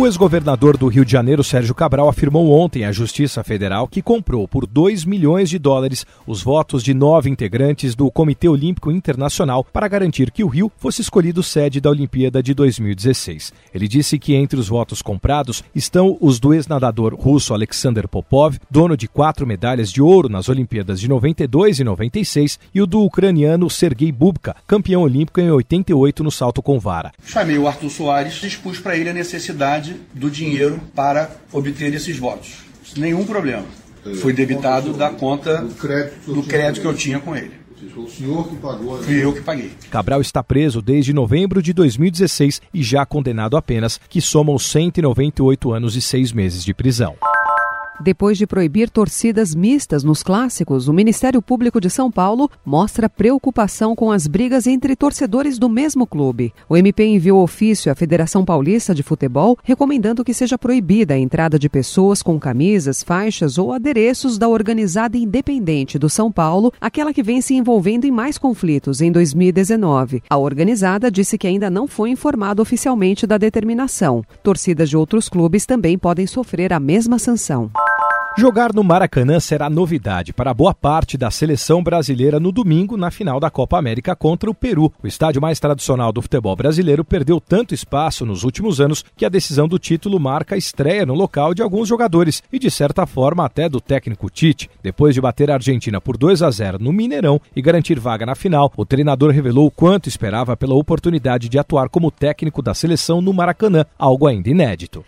O ex-governador do Rio de Janeiro, Sérgio Cabral, afirmou ontem à Justiça Federal que comprou por 2 milhões de dólares os votos de nove integrantes do Comitê Olímpico Internacional para garantir que o Rio fosse escolhido sede da Olimpíada de 2016. Ele disse que entre os votos comprados estão os do ex-nadador russo Alexander Popov, dono de quatro medalhas de ouro nas Olimpíadas de 92 e 96, e o do ucraniano Sergei Bubka, campeão olímpico em 88 no salto com vara. Chamei o Arthur Soares, expus para ele a necessidade do dinheiro para obter esses votos. Nenhum problema. Foi debitado da conta do crédito que eu tinha com ele. Foi o senhor que pagou. Fui eu que paguei. Cabral está preso desde novembro de 2016 e já condenado a penas que somam 198 anos e seis meses de prisão. Depois de proibir torcidas mistas nos clássicos, o Ministério Público de São Paulo mostra preocupação com as brigas entre torcedores do mesmo clube. O MP enviou ofício à Federação Paulista de Futebol recomendando que seja proibida a entrada de pessoas com camisas, faixas ou adereços da organizada independente do São Paulo, aquela que vem se envolvendo em mais conflitos em 2019. A organizada disse que ainda não foi informada oficialmente da determinação. Torcidas de outros clubes também podem sofrer a mesma sanção. Jogar no Maracanã será novidade para boa parte da seleção brasileira no domingo na final da Copa América contra o Peru. O estádio mais tradicional do futebol brasileiro perdeu tanto espaço nos últimos anos que a decisão do título marca a estreia no local de alguns jogadores e, de certa forma, até do técnico Tite. Depois de bater a Argentina por 2 a 0 no Mineirão e garantir vaga na final, o treinador revelou o quanto esperava pela oportunidade de atuar como técnico da seleção no Maracanã, algo ainda inédito.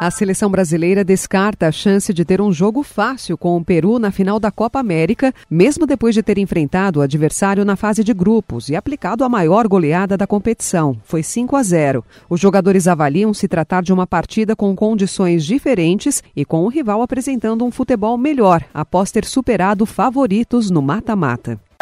A seleção brasileira descarta a chance de ter um jogo fácil com o Peru na final da Copa América, mesmo depois de ter enfrentado o adversário na fase de grupos e aplicado a maior goleada da competição. Foi 5 a 0. Os jogadores avaliam se tratar de uma partida com condições diferentes e com o rival apresentando um futebol melhor após ter superado favoritos no mata-mata.